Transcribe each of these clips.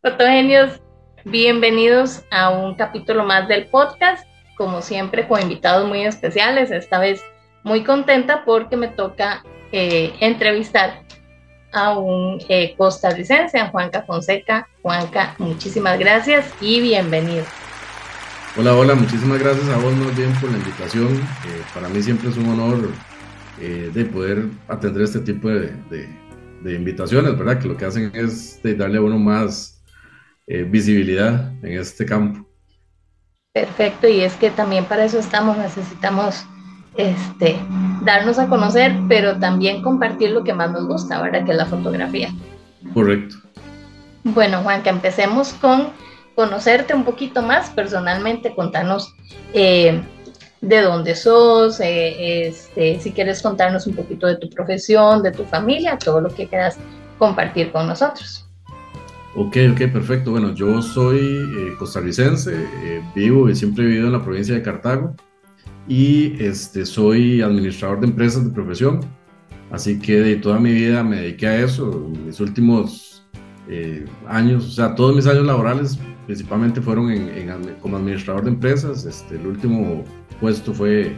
Fotogenios, bienvenidos a un capítulo más del podcast, como siempre con invitados muy especiales, esta vez muy contenta porque me toca eh, entrevistar a un eh, costarricense, a Juanca Fonseca. Juanca, muchísimas gracias y bienvenido. Hola, hola, muchísimas gracias a vos más bien por la invitación. Eh, para mí siempre es un honor de poder atender este tipo de, de, invitaciones, ¿verdad? Que lo que hacen es darle a uno más eh, visibilidad en este campo. Perfecto, y es que también para eso estamos, necesitamos este, darnos a conocer, pero también compartir lo que más nos gusta, ¿verdad? Que es la fotografía. Correcto. Bueno, Juan, que empecemos con conocerte un poquito más personalmente, contarnos eh, de dónde sos, eh, este, si quieres contarnos un poquito de tu profesión, de tu familia, todo lo que quieras compartir con nosotros. Ok, ok, perfecto. Bueno, yo soy eh, costarricense, eh, vivo y siempre he vivido en la provincia de Cartago y este, soy administrador de empresas de profesión. Así que de toda mi vida me dediqué a eso. Mis últimos eh, años, o sea, todos mis años laborales principalmente fueron como administrador de empresas. Este, el último puesto fue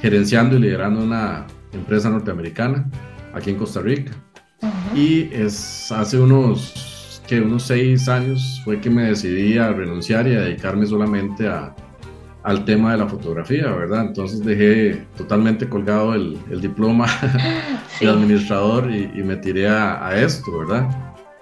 gerenciando y liderando una empresa norteamericana aquí en Costa Rica. Y es hace unos que unos seis años fue que me decidí a renunciar y a dedicarme solamente a, al tema de la fotografía, ¿verdad? Entonces dejé totalmente colgado el, el diploma de administrador y, me tiré a, esto, ¿verdad?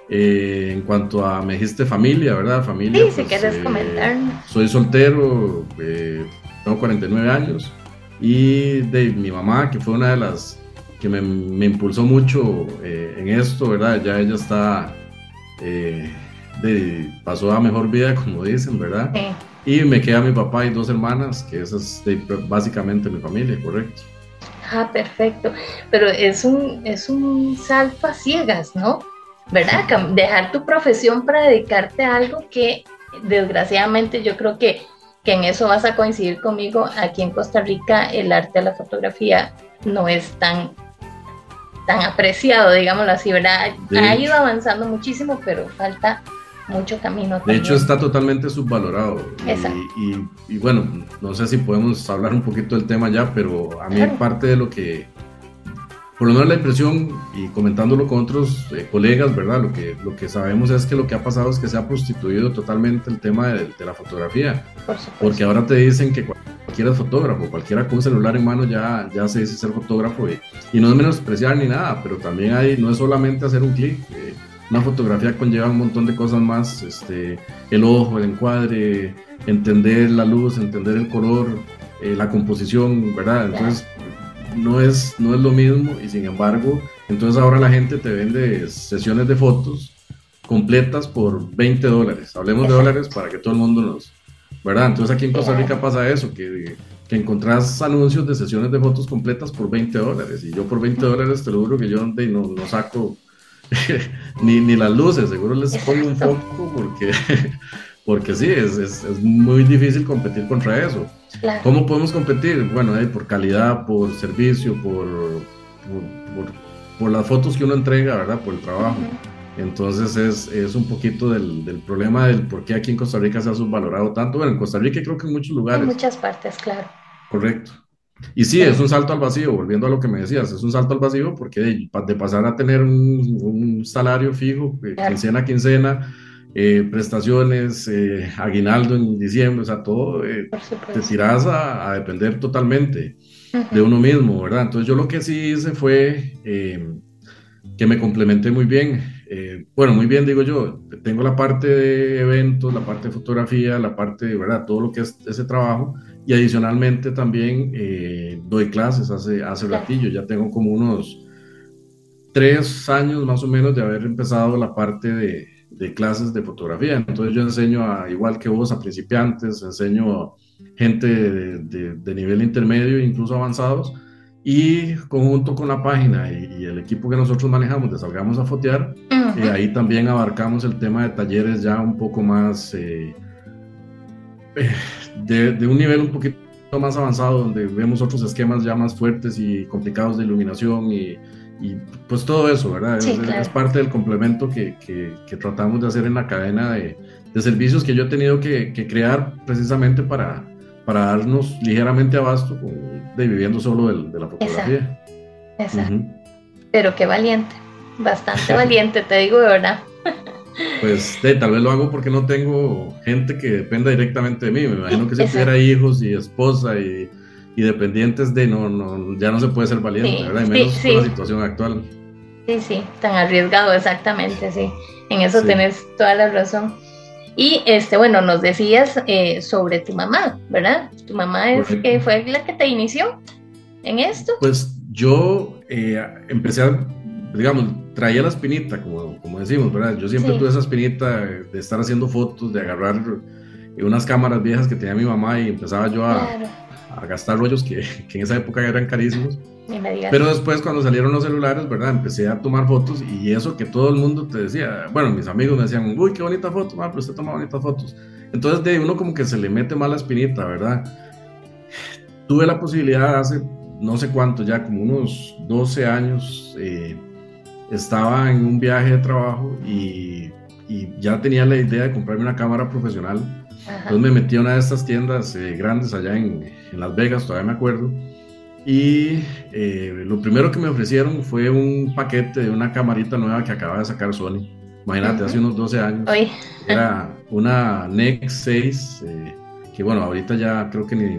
Eh, en cuanto a, me dijiste familia, ¿verdad? Familia. Sí, si pues, quieres eh, comentar. Soy soltero, eh, tengo 49 años y de mi mamá, que fue una de las que me, me impulsó mucho en esto, ¿verdad? Ya ella está eh, de, pasó a mejor vida, como dicen, ¿verdad? Y me queda mi papá y dos hermanas, que esa es básicamente mi familia, correcto. Ah, perfecto. Pero es un, es un salto a ciegas, ¿no? ¿Verdad? Dejar tu profesión para dedicarte a algo que desgraciadamente yo creo que, que en eso vas a coincidir conmigo. Aquí en Costa Rica el arte de la fotografía no es tan tan apreciado, digámoslo así, ¿verdad? ha ido avanzando muchísimo, pero falta mucho camino. De hecho, está totalmente subvalorado. Y, y, bueno, no sé si podemos hablar un poquito del tema ya, pero a mí parte de lo que, por lo menos la impresión, y comentándolo con otros eh, colegas, ¿verdad? Lo que, lo que sabemos es que lo que ha pasado es que se ha prostituido totalmente el tema de, de la fotografía. Por porque ahora te dicen que cualquiera es fotógrafo, cualquiera con un celular en mano ya, ya se dice ser fotógrafo y, y no es menospreciar ni nada, pero también hay, no es solamente hacer un clic, eh, una fotografía conlleva un montón de cosas más, este, el ojo, el encuadre, entender la luz, entender el color, eh, la composición, ¿verdad? Entonces no es, no es lo mismo y sin embargo, entonces ahora la gente te vende sesiones de fotos completas por 20 dólares. Hablemos de dólares para que todo el mundo nos, ¿verdad? Entonces aquí en Costa Rica pasa eso, que, que encontrás anuncios de sesiones de fotos completas por 20 dólares y yo por 20 dólares te lo juro que yo no, no saco ni, ni, las luces, seguro les pongo un foco porque, porque sí, es, es, es muy difícil competir contra eso. ¿Cómo podemos competir? Bueno, por calidad, por servicio, por, por, por, las fotos que uno entrega, ¿verdad? Por el trabajo. Entonces es, es un poquito del, del, problema del por qué aquí en Costa Rica se ha subvalorado tanto. Bueno, en Costa Rica creo que en muchos lugares. En muchas partes, claro. Correcto. Y sí, es un salto al vacío, volviendo a lo que me decías, es un salto al vacío porque de, de pasar a tener un, un salario fijo, eh, quincena a quincena, eh, prestaciones, eh, aguinaldo en diciembre, o sea, todo, te tiras a, a, depender totalmente de uno mismo, ¿verdad? Entonces yo lo que sí hice fue que me complementé muy bien. Eh, bueno, muy bien, digo yo, tengo la parte de eventos, la parte de fotografía, la parte de, ¿verdad? Todo lo que es ese trabajo. Y adicionalmente también eh, doy clases hace, hace ratillo, ya tengo como unos tres años más o menos de haber empezado la parte de, de clases de fotografía. Entonces yo enseño, a, igual que vos, a principiantes, enseño a gente de, de nivel intermedio e incluso avanzados y conjunto con la página y, el equipo que nosotros manejamos de Salgamos a Fotear, uh ahí también abarcamos el tema de talleres ya un poco más, eh, eh, de, de, un nivel un poquito más avanzado, donde vemos otros esquemas ya más fuertes y complicados de iluminación y, y pues todo eso, ¿verdad? es, parte del complemento que, que, tratamos de hacer en la cadena de, de servicios que yo he tenido que, crear precisamente para, para darnos ligeramente abasto de viviendo solo de, la fotografía. Exacto. Pero qué valiente, bastante valiente, te digo de verdad. Pues tal vez lo hago porque no tengo gente que dependa directamente de mí. Me imagino que si tuviera hijos y esposa y, y, dependientes de no, no, ya no se puede ser valiente, ¿verdad? Y menos con la situación actual. Sí, sí, tan arriesgado, exactamente, sí. En eso tenés toda la razón. Y este, bueno, nos decías eh, sobre tu mamá, ¿verdad? Tu mamá es, que fue la que te inició en esto. Pues yo eh, empecé a, digamos, traía la espinita, como, como decimos, ¿verdad? Yo siempre tuve esa espinita de estar haciendo fotos, de agarrar unas cámaras viejas que tenía mi mamá y empezaba yo a, a gastar rollos que, que, en esa época eran carísimos. Pero después cuando salieron los celulares, ¿verdad? Empecé a tomar fotos y eso que todo el mundo te decía, bueno, mis amigos me decían, uy, qué bonita foto, pero usted toma bonitas fotos. Entonces de uno como que se le mete más la espinita, ¿verdad? Tuve la posibilidad hace no sé cuánto, ya como unos 12 años, eh, estaba en un viaje de trabajo y, y, ya tenía la idea de comprarme una cámara profesional. Entonces me metí a una de estas tiendas eh, grandes allá en, en Las Vegas, todavía me acuerdo y eh, lo primero que me ofrecieron fue un paquete de una camarita nueva que acaba de sacar Sony. Imagínate, hace unos 12 años. Era una NEX 6, eh, que bueno, ahorita ya creo que ni,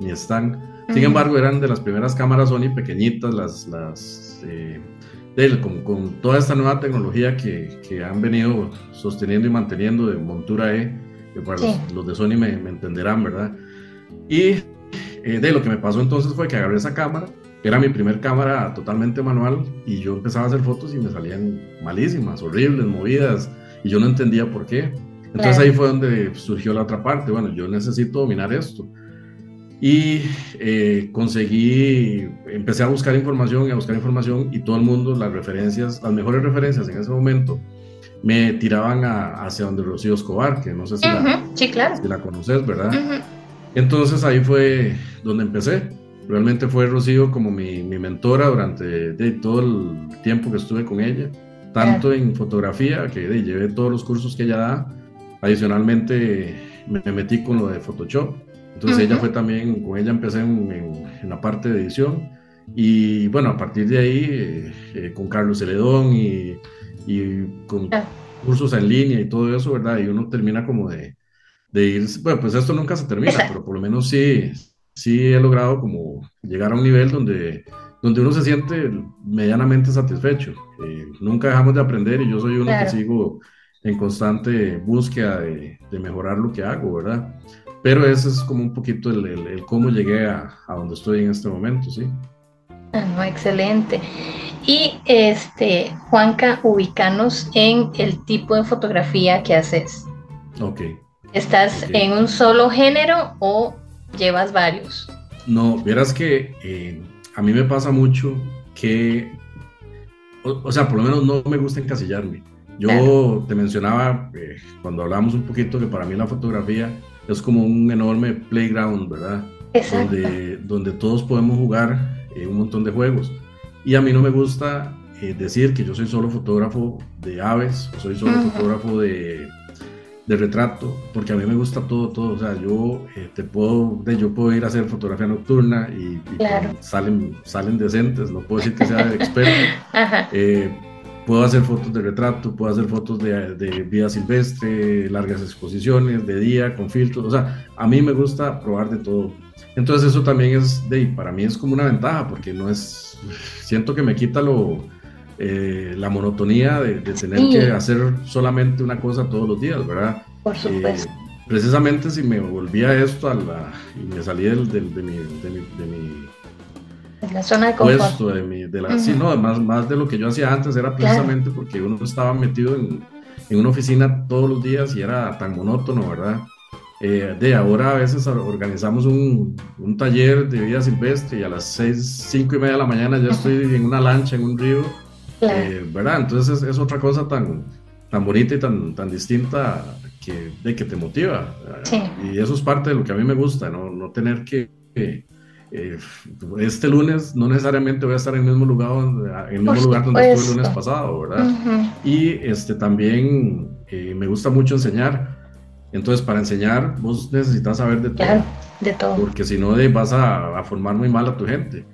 ni, están. Sin embargo, eran de las primeras cámaras Sony pequeñitas, las, las eh, con, con, toda esta nueva tecnología que, que, han venido sosteniendo y manteniendo de montura E, que para los, los, de Sony me, me entenderán, ¿verdad? Y eh, de lo que me pasó entonces fue que agarré esa cámara, era mi primer cámara totalmente manual, y yo empezaba a hacer fotos y me salían malísimas, horribles, movidas, y yo no entendía por qué. Entonces ahí fue donde surgió la otra parte, bueno, yo necesito dominar esto. Y eh, conseguí, empecé a buscar información y a buscar información y todo el mundo, las referencias, las mejores referencias en ese momento, me tiraban hacia donde Rocío Escobar, que no sé si, la, sí, claro. si la conoces, ¿verdad? Entonces ahí fue donde empecé. Realmente fue Rocío como mi, mi mentora durante todo el tiempo que estuve con ella, tanto en fotografía, que llevé todos los cursos que ella da. Adicionalmente me metí con lo de Photoshop. Entonces ella fue también, con ella empecé en, en, la parte de edición. Y bueno, a partir de ahí, eh, eh, con Carlos Celedón y, y con cursos en línea y todo eso, ¿verdad? Y uno termina como de, de ir, bueno, pues esto nunca se termina, pero por lo menos sí, sí he logrado como llegar a un nivel donde, donde uno se siente medianamente satisfecho. Eh, nunca dejamos de aprender y yo soy uno que sigo en constante búsqueda de, de, mejorar lo que hago, ¿verdad? Pero ese es como un poquito el, el, cómo llegué a, a, donde estoy en este momento, sí. Ah, no, excelente. Y este, Juanca, ubicanos en el tipo de fotografía que haces. Ok. ¿Estás en un solo género o llevas varios? No, verás que eh, a mí me pasa mucho que, o, sea, por lo menos no me gusta encasillarme. Yo te mencionaba eh, cuando hablamos un poquito que para mí la fotografía es como un enorme playground, ¿verdad? Exacto. Donde, donde todos podemos jugar eh, un montón de juegos. Y a mí no me gusta decir que yo soy solo fotógrafo de aves, o soy solo fotógrafo de de retrato, porque a mí me gusta todo, todo, o sea, yo eh, te puedo, yo puedo ir a hacer fotografía nocturna y, salen, salen decentes, no puedo decir que sea experto. Eh, puedo hacer fotos de retrato, puedo hacer fotos de, de, vida silvestre, largas exposiciones, de día, con filtros, o sea, a mí me gusta probar de todo. Entonces eso también es, de, para mí es como una ventaja, porque no es, siento que me quita lo, eh, la monotonía de, tener que hacer solamente una cosa todos los días, ¿verdad? Por eh, supuesto. precisamente si me volvía esto a la, y me salía del, de, mi, de, mi, de la zona de confort. Puesto, de mi, de la, sí, no, más, más de lo que yo hacía antes era precisamente porque uno estaba metido en, en, una oficina todos los días y era tan monótono, ¿verdad? Eh, de ahora a veces organizamos un, un, taller de vida silvestre y a las seis, cinco y media de la mañana ya estoy en una lancha en un río eh, ¿Verdad? Entonces es, otra cosa tan, tan bonita y tan, tan distinta que, de que te motiva. Y eso es parte de lo que a mí me gusta, no, no tener que, eh, este lunes no necesariamente voy a estar en el mismo lugar, en el mismo lugar donde estuve el lunes pasado, ¿verdad? Y este, también eh, me gusta mucho enseñar. Entonces, para enseñar, vos necesitas saber de todo. de todo. Porque si no, vas a, a, formar muy mal a tu gente.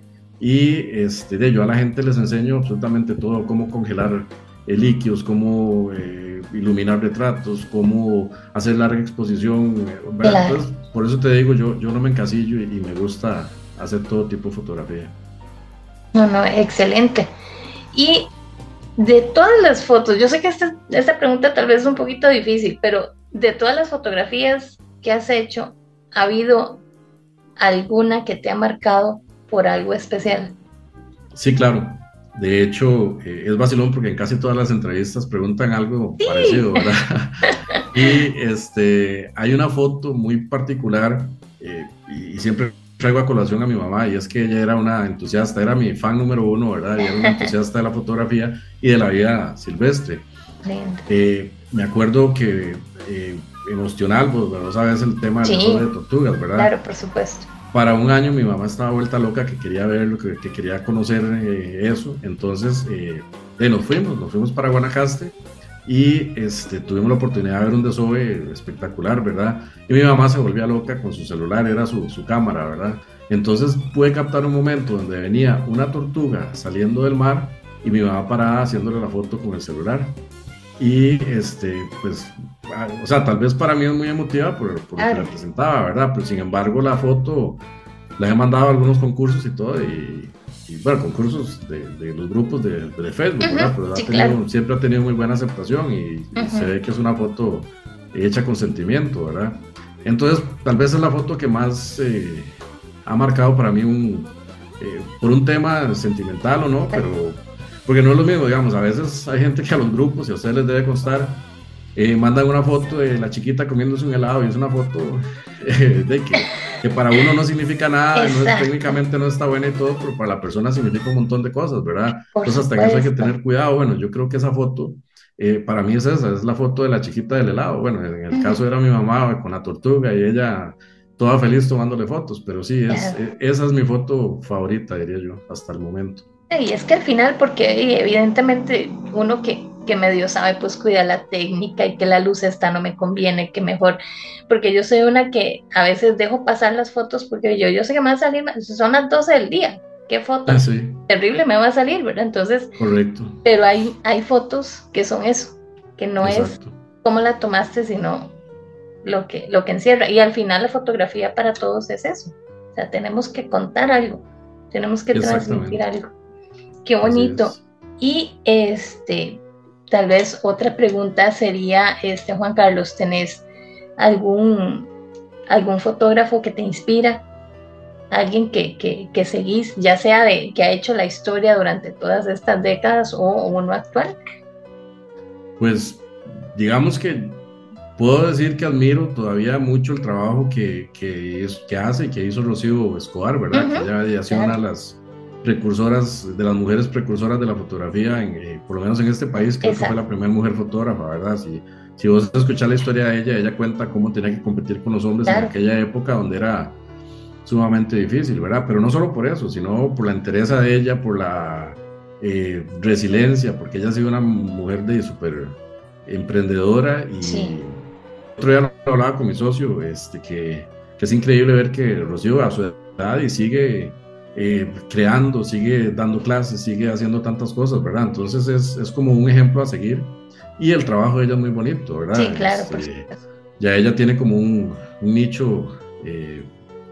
Y este, de, yo a la gente les enseño absolutamente todo, cómo congelar líquidos, cómo eh, iluminar retratos, cómo hacer larga exposición. Entonces, por eso te digo, yo, yo no me encasillo y, me gusta hacer todo tipo de fotografía. No, no, excelente. Y de todas las fotos, yo sé que esta, esta pregunta tal vez es un poquito difícil, pero de todas las fotografías que has hecho, ¿ha habido alguna que te ha marcado por algo especial? Sí, claro. De hecho, eh, es vacilón porque en casi todas las entrevistas preguntan algo parecido, ¿verdad? y este, hay una foto muy particular eh, y, siempre traigo a colación a mi mamá y es que ella era una entusiasta, era mi fan número uno, ¿verdad? Y era una entusiasta de la fotografía y de la vida silvestre. Eh, me acuerdo que emocional, pues, no sabes el tema de, de tortugas, ¿verdad? Claro, por supuesto para un año mi mamá estaba vuelta loca, que quería ver, que, que quería conocer eh, eso. Entonces eh, nos fuimos, nos fuimos para Guanacaste y este, tuvimos la oportunidad de ver un desove espectacular, ¿verdad? Y mi mamá se volvía loca con su celular, era su, su cámara, ¿verdad? Entonces pude captar un momento donde venía una tortuga saliendo del mar y mi mamá parada haciéndole la foto con el celular. Y este, pues, ah, o sea, tal vez para mí es muy emotiva por, por lo que representaba, ¿verdad? Pero sin embargo, la foto la he mandado a algunos concursos y todo, y, bueno, concursos de, de, los grupos de, de Facebook, ¿verdad? Pero siempre ha tenido muy buena aceptación y, se ve que es una foto hecha con sentimiento, ¿verdad? Entonces, tal vez es la foto que más eh, ha marcado para mí un, eh, por un tema sentimental o no, pero porque no es lo mismo, digamos, a veces hay gente que a los grupos, y a ustedes les debe constar, eh, mandan una foto de la chiquita comiéndose un helado y es una foto eh, de que, para uno no significa nada, técnicamente no está buena y todo, pero para la persona significa un montón de cosas, ¿verdad? Entonces hasta en eso hay que tener cuidado. Bueno, yo creo que esa foto, eh, para mí es esa, es la foto de la chiquita del helado. Bueno, en el caso era mi mamá con la tortuga y ella toda feliz tomándole fotos, pero sí, es, esa es mi foto favorita, diría yo, hasta el momento. Y es que al final, porque evidentemente uno que, que medio sabe, pues cuida la técnica y que la luz esta no me conviene, que mejor, porque yo soy una que a veces dejo pasar las fotos porque yo, yo sé que me va a salir, son las 12 del día, ¿qué foto? Ah, terrible me va a salir, ¿verdad? Entonces, correcto. Pero hay, hay fotos que son eso, que no es cómo la tomaste, sino lo que, lo que encierra. Y al final la fotografía para todos es eso. O sea, tenemos que contar algo, tenemos que transmitir algo. Qué bonito. Y este, tal vez otra pregunta sería, este, Juan Carlos, ¿tenés algún, algún fotógrafo que te inspira? Alguien que, que, seguís, ya sea de que ha hecho la historia durante todas estas décadas o, uno actual? Pues digamos que puedo decir que admiro todavía mucho el trabajo que, que, que hace y que hizo Rocío Escobar, ¿verdad? que ella una de las precursoras, de las mujeres precursoras de la fotografía, en, eh, por lo menos en este país, creo que fue la primera mujer fotógrafa, ¿verdad? Si, si vos escuchás la historia de ella, ella cuenta cómo tenía que competir con los hombres en aquella época donde era sumamente difícil, ¿verdad? Pero no solo por eso, sino por la entereza de ella, por la eh, resiliencia, porque ella ha sido una mujer de súper emprendedora y otro día lo hablaba con mi socio, este, que, que es increíble ver que Rocío a su edad y sigue eh, creando, sigue dando clases, sigue haciendo tantas cosas, ¿verdad? Entonces es, es, como un ejemplo a seguir. Y el trabajo de ella es muy bonito, ¿verdad? Sí, claro, este, Ya ella tiene como un, nicho, eh,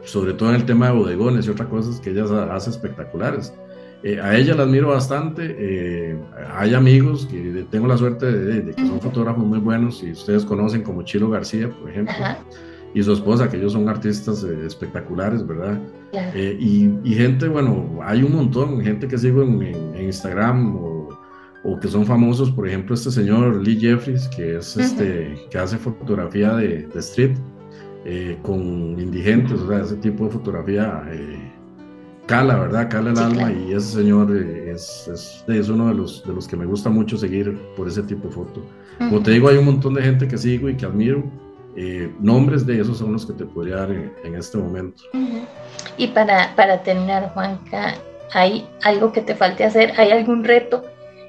sobre todo en el tema de bodegones y otras cosas que ella hace espectaculares. Eh, a ella la admiro bastante. hay amigos que tengo la suerte de, que son fotógrafos muy buenos y ustedes conocen como Chilo García, por ejemplo y su esposa, que ellos son artistas eh, espectaculares, ¿verdad? Eh, y, gente, bueno, hay un montón, gente que sigo en, Instagram o, o, que son famosos, por ejemplo, este señor Lee Jeffries, que es este, que hace fotografía de, de street eh, con indigentes, o sea, ese tipo de fotografía cala, ¿verdad? Cala el alma y ese señor es, es, es, uno de los, de los que me gusta mucho seguir por ese tipo de foto. Como te digo, hay un montón de gente que sigo y que admiro eh, nombres de esos son los que te podría dar en, este momento. Y para, para terminar, Juanca, ¿hay algo que te falte hacer? ¿Hay algún reto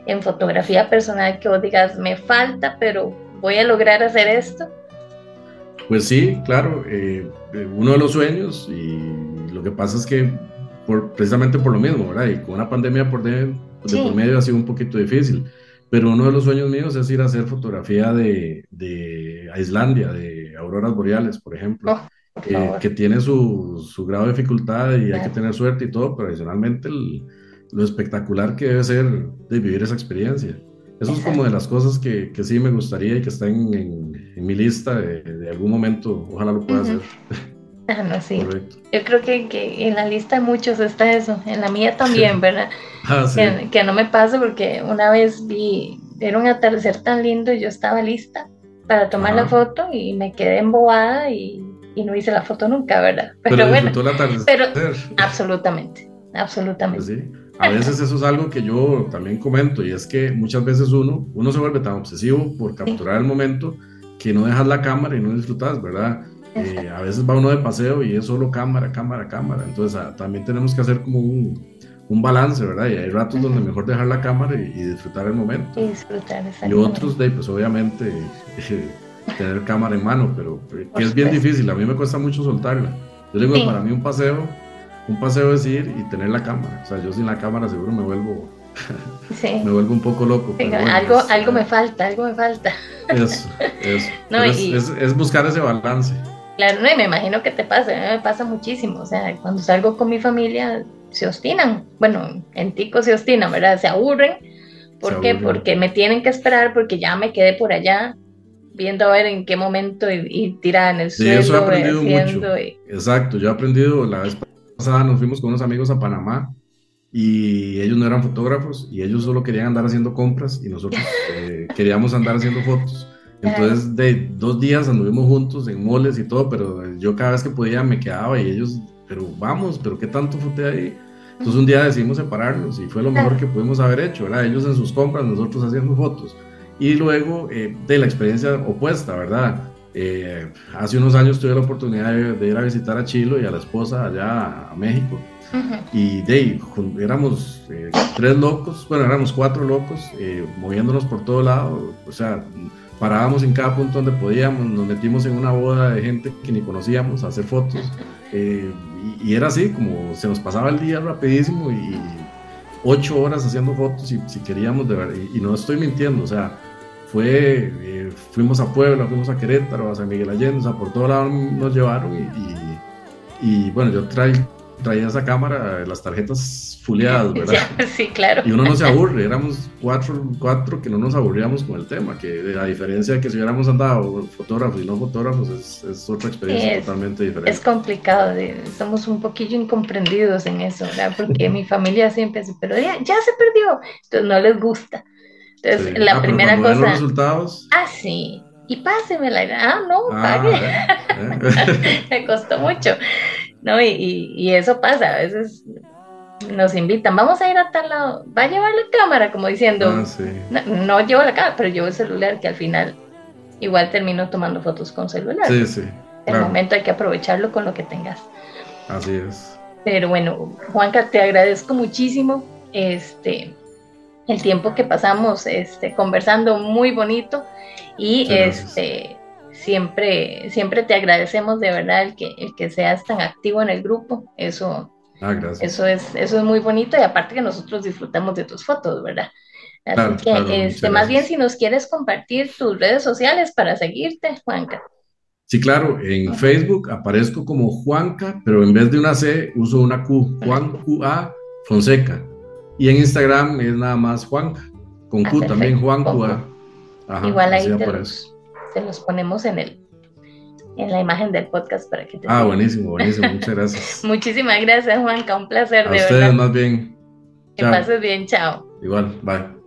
en fotografía personal que vos digas, me falta, pero voy a lograr hacer esto? Pues sí, claro, eh, eh, uno de los sueños y lo que pasa es que por, precisamente por lo mismo, ¿verdad? Y con una pandemia por de, por medio ha sido un poquito difícil, pero uno de los sueños míos es ir a hacer fotografía de, de Islandia, de auroras boreales, por ejemplo. Oh, que tiene su, su, grado de dificultad y hay que tener suerte y todo, pero adicionalmente lo espectacular que debe ser de vivir esa experiencia. Eso es como de las cosas que, que, sí me gustaría y que están en, en, mi lista de, algún momento. Ojalá lo pueda hacer. Ah, no, sí. Yo creo que, que, en la lista de muchos está eso. En la mía también, ¿verdad? Ah, sí. que, no me pase porque una vez vi, era un atardecer tan lindo y yo estaba lista para tomar la foto y me quedé embobada y, y, no hice la foto nunca, ¿verdad? Pero, bueno, el atardecer. Pero absolutamente, absolutamente. Pues sí. A veces eso es algo que yo también comento y es que muchas veces uno, uno se vuelve tan obsesivo por capturar el momento que no dejas la cámara y no disfrutas, ¿verdad? Eh, a veces va uno de paseo y es solo cámara, cámara, cámara. Entonces ah, también tenemos que hacer como un, un, balance, ¿verdad? Y hay ratos donde mejor dejar la cámara y, disfrutar el momento. Y disfrutar, Y otros, de, pues obviamente tener cámara en mano, pero eh, que es bien difícil. A mí me cuesta mucho soltarla. Yo digo, para mí un paseo un paseo es ir y tener la cámara. O sea, yo sin la cámara seguro me vuelvo, me vuelvo un poco loco. algo, algo me falta, algo me falta. Eso, eso. es, buscar ese balance. Claro, no, y me imagino que te pasa, me pasa muchísimo. O sea, cuando salgo con mi familia se obstinan. Bueno, en Tico se obstinan, ¿verdad? Se aburren. ¿Por qué? Porque me tienen que esperar porque ya me quedé por allá viendo a ver en qué momento y, tirar en el suelo. Eso he aprendido mucho. Exacto, yo he aprendido la vez nos fuimos con unos amigos a Panamá y ellos no eran fotógrafos y ellos solo querían andar haciendo compras y nosotros eh, queríamos andar haciendo fotos. Entonces, de dos días anduvimos juntos en moles y todo, pero yo cada vez que podía me quedaba y ellos, pero vamos, pero qué tanto foté ahí. Entonces, un día decidimos separarnos y fue lo mejor que pudimos haber hecho, ¿verdad? Ellos en sus compras, nosotros haciendo fotos. Y luego, eh, de la experiencia opuesta, ¿verdad? Eh, hace unos años tuve la oportunidad de, ir a visitar a Chilo y a la esposa allá a México. Y de éramos eh, tres locos, bueno, éramos cuatro locos, eh, moviéndonos por todo lado. O sea, parábamos en cada punto donde podíamos, nos metimos en una boda de gente que ni conocíamos a hacer fotos. Y, era así, como se nos pasaba el día rapidísimo y ocho horas haciendo fotos si, si queríamos de ver. Y, y no estoy mintiendo, o sea, fue, eh, fuimos a Puebla, fuimos a Querétaro, a San Miguel Allende, o sea, por todo lado nos llevaron y, y, bueno, yo traía esa cámara, las tarjetas fuleadas, ¿verdad? sí, claro. Y uno no se aburre, éramos cuatro, cuatro que no nos aburríamos con el tema, que a diferencia de que si hubiéramos andado fotógrafos y no fotógrafos, es, es otra experiencia totalmente diferente. Es complicado, somos un poquillo incomprendidos en eso, ¿verdad? Porque mi familia siempre dice, pero ya, ya se perdió, entonces no les gusta. Entonces, la ah, primera cosa. Los resultados? Ah, sí. Y pásemela. Ah, no, ah, pague. Eh. Me costó mucho. ¿No? Y, y, eso pasa. A veces nos invitan, vamos a ir a tal lado. Va a llevar la cámara, como diciendo. Ah, sí. no, llevo la cámara, pero llevo el celular, que al final igual termino tomando fotos con celular. Sí, sí. El momento hay que aprovecharlo con lo que tengas. Así es. Pero bueno, Juanca, te agradezco muchísimo. Este, el tiempo que pasamos este, conversando muy bonito y este, siempre, siempre te agradecemos de verdad el que, el que seas tan activo en el grupo. Eso, ah, eso, es, eso es muy bonito y aparte que nosotros disfrutamos de tus fotos, ¿verdad? Así que este, más bien si nos quieres compartir tus redes sociales para seguirte, Juanca. Sí, claro, en Facebook aparezco como Juanca, pero en vez de una C uso una Q, Juan Q A Fonseca. Y en Instagram es nada más Juan, con Q ah, también, Juan Q. Igual ahí te los, los, ponemos en el en la imagen del podcast para que te Ah, buenísimo, buenísimo, muchas gracias. Muchísimas gracias, Juanca, un placer, A de ustedes más bien. Que pases bien, chao. Igual, bye.